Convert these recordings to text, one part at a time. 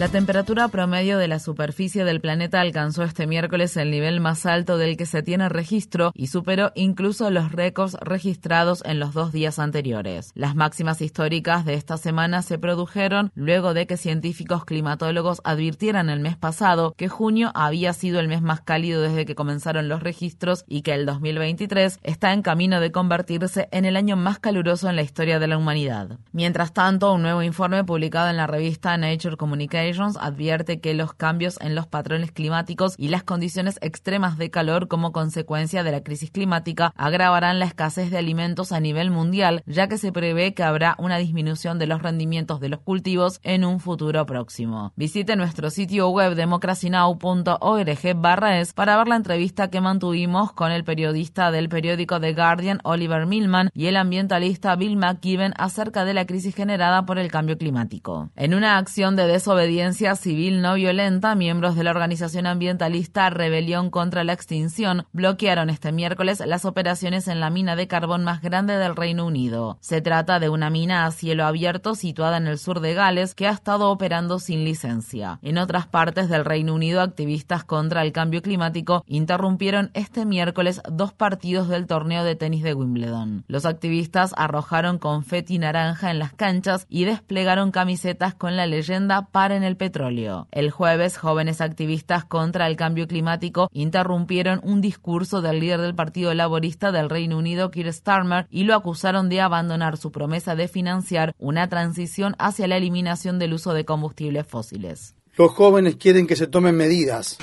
La temperatura promedio de la superficie del planeta alcanzó este miércoles el nivel más alto del que se tiene registro y superó incluso los récords registrados en los dos días anteriores. Las máximas históricas de esta semana se produjeron luego de que científicos climatólogos advirtieran el mes pasado que junio había sido el mes más cálido desde que comenzaron los registros y que el 2023 está en camino de convertirse en el año más caluroso en la historia de la humanidad. Mientras tanto, un nuevo informe publicado en la revista Nature Communication advierte que los cambios en los patrones climáticos y las condiciones extremas de calor como consecuencia de la crisis climática agravarán la escasez de alimentos a nivel mundial, ya que se prevé que habrá una disminución de los rendimientos de los cultivos en un futuro próximo. Visite nuestro sitio web democracynow.org barra es para ver la entrevista que mantuvimos con el periodista del periódico The Guardian Oliver Millman y el ambientalista Bill McKibben acerca de la crisis generada por el cambio climático. En una acción de desobediencia civil no violenta, miembros de la organización ambientalista Rebelión contra la Extinción bloquearon este miércoles las operaciones en la mina de carbón más grande del Reino Unido. Se trata de una mina a cielo abierto situada en el sur de Gales que ha estado operando sin licencia. En otras partes del Reino Unido, activistas contra el cambio climático interrumpieron este miércoles dos partidos del torneo de tenis de Wimbledon. Los activistas arrojaron confeti naranja en las canchas y desplegaron camisetas con la leyenda Paren el el petróleo. El jueves, jóvenes activistas contra el cambio climático interrumpieron un discurso del líder del Partido Laborista del Reino Unido, Keir Starmer, y lo acusaron de abandonar su promesa de financiar una transición hacia la eliminación del uso de combustibles fósiles. Los jóvenes quieren que se tomen medidas.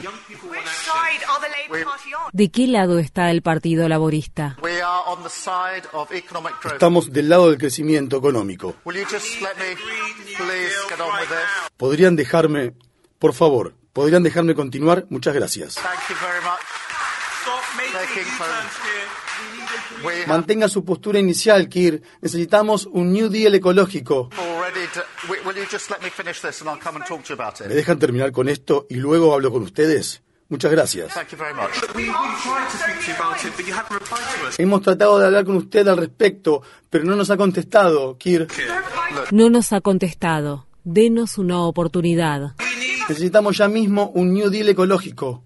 ¿De qué lado está el Partido Laborista? Estamos del lado del crecimiento económico. ¿Podrían dejarme, por favor, podrían dejarme continuar? Muchas gracias. Mantenga su postura inicial, Kir. Necesitamos un New Deal ecológico. ¿Me dejan terminar con esto y luego hablo con ustedes? Muchas gracias. Hemos tratado de hablar con usted al respecto, pero no nos ha contestado, Kir. No nos ha contestado. Denos una oportunidad. Necesitamos ya mismo un New Deal ecológico.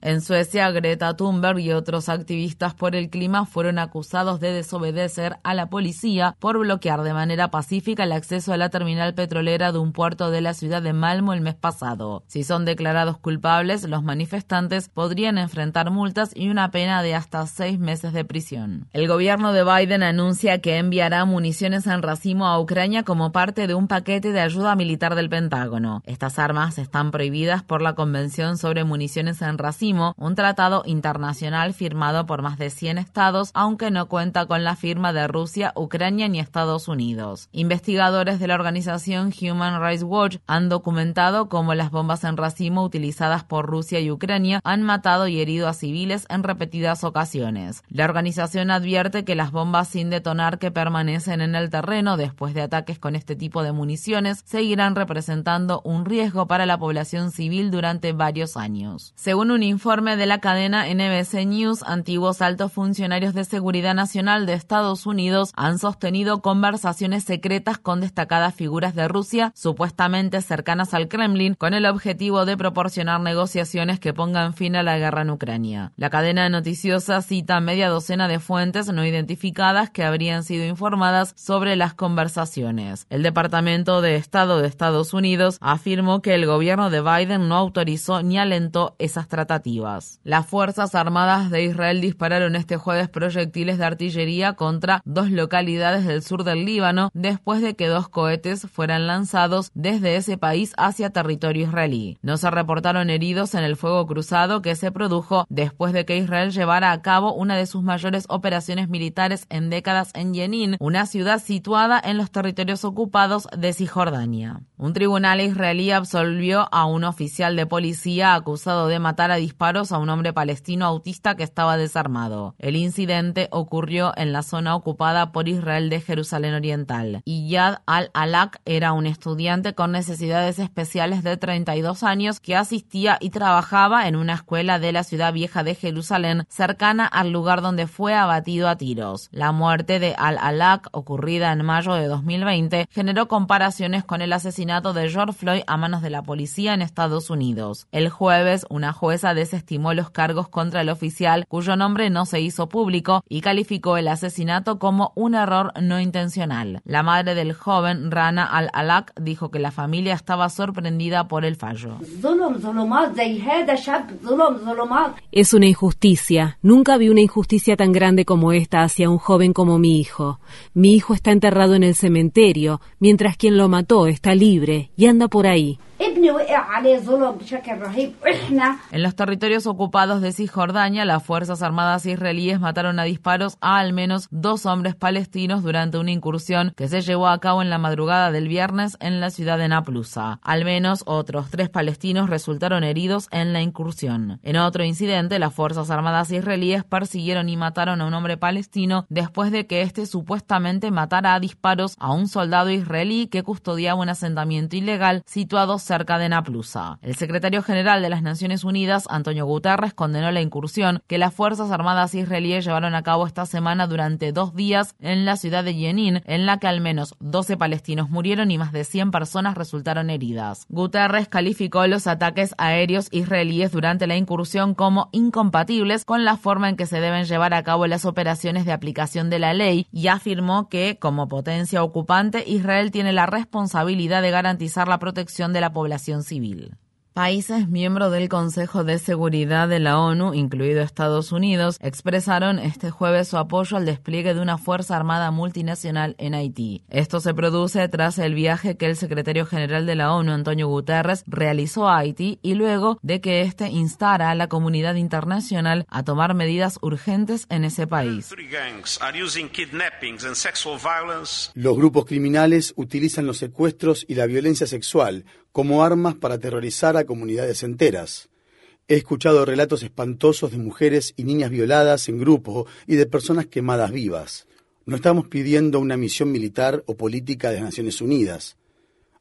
En Suecia, Greta Thunberg y otros activistas por el clima fueron acusados de desobedecer a la policía por bloquear de manera pacífica el acceso a la terminal petrolera de un puerto de la ciudad de Malmo el mes pasado. Si son declarados culpables, los manifestantes podrían enfrentar multas y una pena de hasta seis meses de prisión. El gobierno de Biden anuncia que enviará municiones en racimo a Ucrania como parte de un paquete de ayuda militar del Pentágono. Estas armas están prohibidas por la Convención sobre Municiones en Racimo, un tratado internacional firmado por más de 100 estados, aunque no cuenta con la firma de Rusia, Ucrania ni Estados Unidos. Investigadores de la organización Human Rights Watch han documentado cómo las bombas en racimo utilizadas por Rusia y Ucrania han matado y herido a civiles en repetidas ocasiones. La organización advierte que las bombas sin detonar que permanecen en el terreno después de ataques con este tipo de municiones seguirán representando un riesgo para la población civil durante varios años. Según un informe de la cadena NBC News, antiguos altos funcionarios de seguridad nacional de Estados Unidos han sostenido conversaciones secretas con destacadas figuras de Rusia, supuestamente cercanas al Kremlin, con el objetivo de proporcionar negociaciones que pongan fin a la guerra en Ucrania. La cadena noticiosa cita media docena de fuentes no identificadas que habrían sido informadas sobre las conversaciones. El Departamento de Estado de Estados Unidos afirmó que el gobierno de Biden no autorizó ni alentó esas tratativas Las Fuerzas Armadas de Israel dispararon este jueves proyectiles de artillería contra dos localidades del sur del Líbano después de que dos cohetes fueran lanzados desde ese país hacia territorio israelí. No se reportaron heridos en el fuego cruzado que se produjo después de que Israel llevara a cabo una de sus mayores operaciones militares en décadas en Jenin, una ciudad situada en los territorios ocupados de Cisjordania. Un tribunal israelí absolvió a un oficial de policía acusado de matar a a un hombre palestino autista que estaba desarmado. El incidente ocurrió en la zona ocupada por Israel de Jerusalén Oriental. Iyad al-Alak era un estudiante con necesidades especiales de 32 años que asistía y trabajaba en una escuela de la ciudad vieja de Jerusalén, cercana al lugar donde fue abatido a tiros. La muerte de al-Alak, ocurrida en mayo de 2020, generó comparaciones con el asesinato de George Floyd a manos de la policía en Estados Unidos. El jueves, una jueza desestimó los cargos contra el oficial, cuyo nombre no se hizo público, y calificó el asesinato como un error no intencional. La madre del joven, Rana al-Alak, dijo que la familia estaba sorprendida por el fallo. Es una injusticia. Nunca vi una injusticia tan grande como esta hacia un joven como mi hijo. Mi hijo está enterrado en el cementerio, mientras quien lo mató está libre y anda por ahí. En los territorios ocupados de Cisjordania, las Fuerzas Armadas israelíes mataron a disparos a al menos dos hombres palestinos durante una incursión que se llevó a cabo en la madrugada del viernes en la ciudad de Naplusa. Al menos otros tres palestinos resultaron heridos en la incursión. En otro incidente, las Fuerzas Armadas israelíes persiguieron y mataron a un hombre palestino después de que éste supuestamente matara a disparos a un soldado israelí que custodiaba un asentamiento ilegal situado cerca de Naplusa. El secretario general de las Naciones Unidas, Antonio Guterres, condenó la incursión que las Fuerzas Armadas israelíes llevaron a cabo esta semana durante dos días en la ciudad de Jenin, en la que al menos 12 palestinos murieron y más de 100 personas resultaron heridas. Guterres calificó los ataques aéreos israelíes durante la incursión como incompatibles con la forma en que se deben llevar a cabo las operaciones de aplicación de la ley y afirmó que, como potencia ocupante, Israel tiene la responsabilidad de garantizar la protección de la población población civil. Países miembros del Consejo de Seguridad de la ONU, incluido Estados Unidos, expresaron este jueves su apoyo al despliegue de una Fuerza Armada multinacional en Haití. Esto se produce tras el viaje que el secretario general de la ONU, Antonio Guterres, realizó a Haití y luego de que éste instara a la comunidad internacional a tomar medidas urgentes en ese país. Los grupos criminales utilizan los secuestros y la violencia sexual como armas para aterrorizar a comunidades enteras. He escuchado relatos espantosos de mujeres y niñas violadas en grupo y de personas quemadas vivas. No estamos pidiendo una misión militar o política de las Naciones Unidas.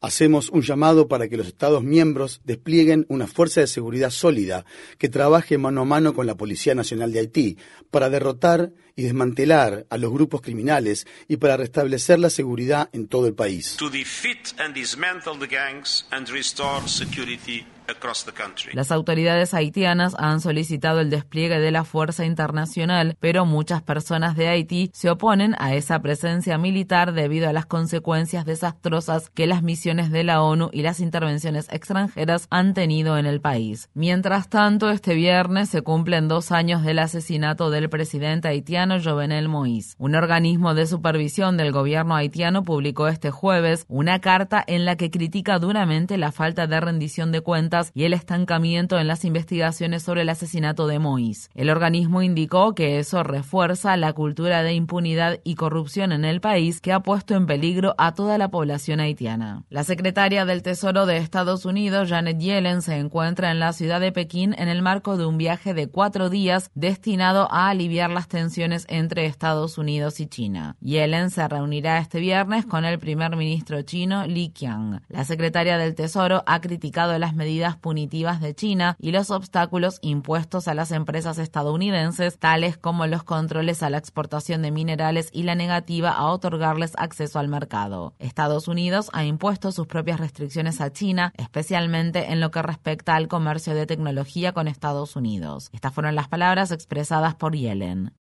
Hacemos un llamado para que los Estados miembros desplieguen una fuerza de seguridad sólida que trabaje mano a mano con la Policía Nacional de Haití para derrotar y desmantelar a los grupos criminales y para restablecer la seguridad en todo el país. Las autoridades haitianas han solicitado el despliegue de la fuerza internacional, pero muchas personas de Haití se oponen a esa presencia militar debido a las consecuencias desastrosas que las misiones de la ONU y las intervenciones extranjeras han tenido en el país. Mientras tanto, este viernes se cumplen dos años del asesinato del presidente haitiano Jovenel Moïse. Un organismo de supervisión del gobierno haitiano publicó este jueves una carta en la que critica duramente la falta de rendición de cuentas y el estancamiento en las investigaciones sobre el asesinato de Moïse. El organismo indicó que eso refuerza la cultura de impunidad y corrupción en el país que ha puesto en peligro a toda la población haitiana. La secretaria del Tesoro de Estados Unidos, Janet Yellen, se encuentra en la ciudad de Pekín en el marco de un viaje de cuatro días destinado a aliviar las tensiones entre Estados Unidos y China. Yellen se reunirá este viernes con el primer ministro chino Li Qiang. La secretaria del Tesoro ha criticado las medidas punitivas de China y los obstáculos impuestos a las empresas estadounidenses, tales como los controles a la exportación de minerales y la negativa a otorgarles acceso al mercado. Estados Unidos ha impuesto sus propias restricciones a China, especialmente en lo que respecta al comercio de tecnología con Estados Unidos. Estas fueron las palabras expresadas por Yellen.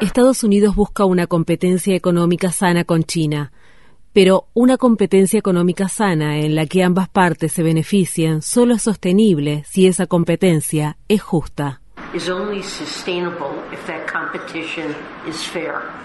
Estados Unidos busca una competencia económica sana con China. Pero una competencia económica sana en la que ambas partes se beneficien solo es sostenible si esa competencia es justa.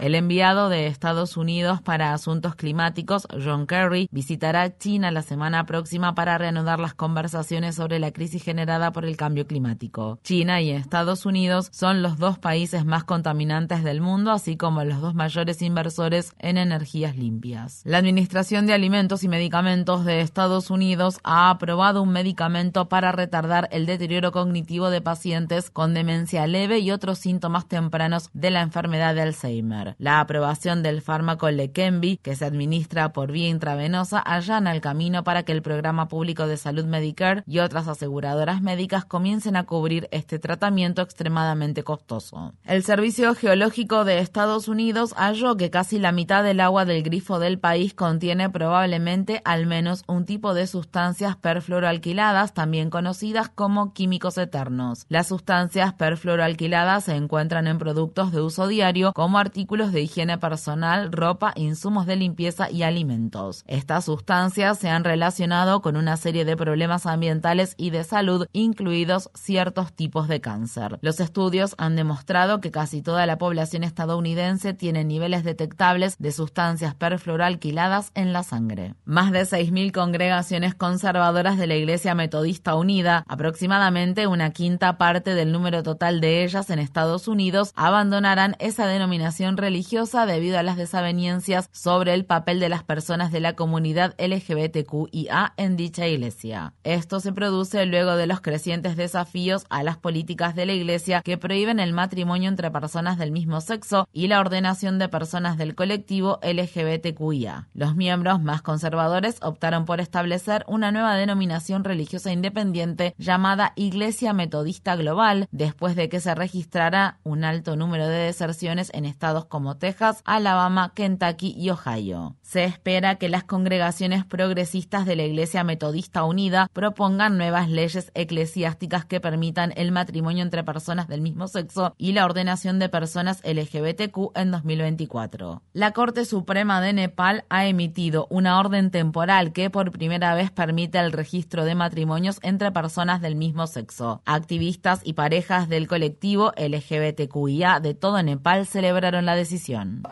El enviado de Estados Unidos para Asuntos Climáticos, John Kerry, visitará China la semana próxima para reanudar las conversaciones sobre la crisis generada por el cambio climático. China y Estados Unidos son los dos países más contaminantes del mundo, así como los dos mayores inversores en energías limpias. La Administración de Alimentos y Medicamentos de Estados Unidos ha aprobado un medicamento para retardar el deterioro cognitivo de pacientes con demencia leve y otros síntomas tempranos de la enfermedad de Alzheimer. La aprobación del fármaco Leqembi, que se administra por vía intravenosa, allana el camino para que el programa público de salud Medicare y otras aseguradoras médicas comiencen a cubrir este tratamiento extremadamente costoso. El Servicio Geológico de Estados Unidos halló que casi la mitad del agua del grifo del país contiene probablemente al menos un tipo de sustancias perfluoroalquiladas, también conocidas como químicos eternos. Las sustancias perfluoroalquiladas se encuentran en productos de uso diario como artículos de higiene personal, ropa, insumos de limpieza y alimentos. Estas sustancias se han relacionado con una serie de problemas ambientales y de salud, incluidos ciertos tipos de cáncer. Los estudios han demostrado que casi toda la población estadounidense tiene niveles detectables de sustancias perfluoroalquiladas en la sangre. Más de 6.000 congregaciones conservadoras de la Iglesia Metodista Unida, aproximadamente una quinta parte del número total de ellas en Estados Unidos, abandonarán esa denominación religiosa debido a las desavenencias sobre el papel de las personas de la comunidad LGBTQIA en dicha iglesia. Esto se produce luego de los crecientes desafíos a las políticas de la iglesia que prohíben el matrimonio entre personas del mismo sexo y la ordenación de personas del colectivo LGBTQIA. Los miembros más conservadores optaron por establecer una nueva denominación religiosa independiente llamada Iglesia Metodista Global después de que se registrara un alto número de deserciones en estados como Texas, Alabama, Kentucky y Ohio. Se espera que las congregaciones progresistas de la Iglesia Metodista Unida propongan nuevas leyes eclesiásticas que permitan el matrimonio entre personas del mismo sexo y la ordenación de personas LGBTQ en 2024. La Corte Suprema de Nepal ha emitido una orden temporal que por primera vez permite el registro de matrimonios entre personas del mismo sexo. Activistas y parejas del colectivo LGBTQIA de todo Nepal celebraron la decisión.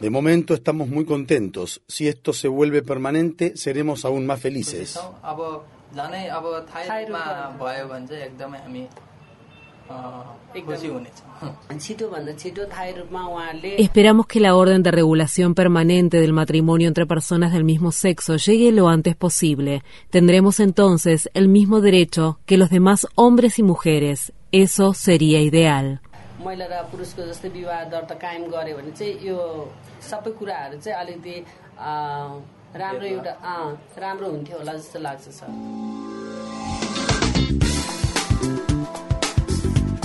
De momento estamos muy contentos. Si esto se vuelve permanente, seremos aún más felices. Esperamos que la orden de regulación permanente del matrimonio entre personas del mismo sexo llegue lo antes posible. Tendremos entonces el mismo derecho que los demás hombres y mujeres. Eso sería ideal.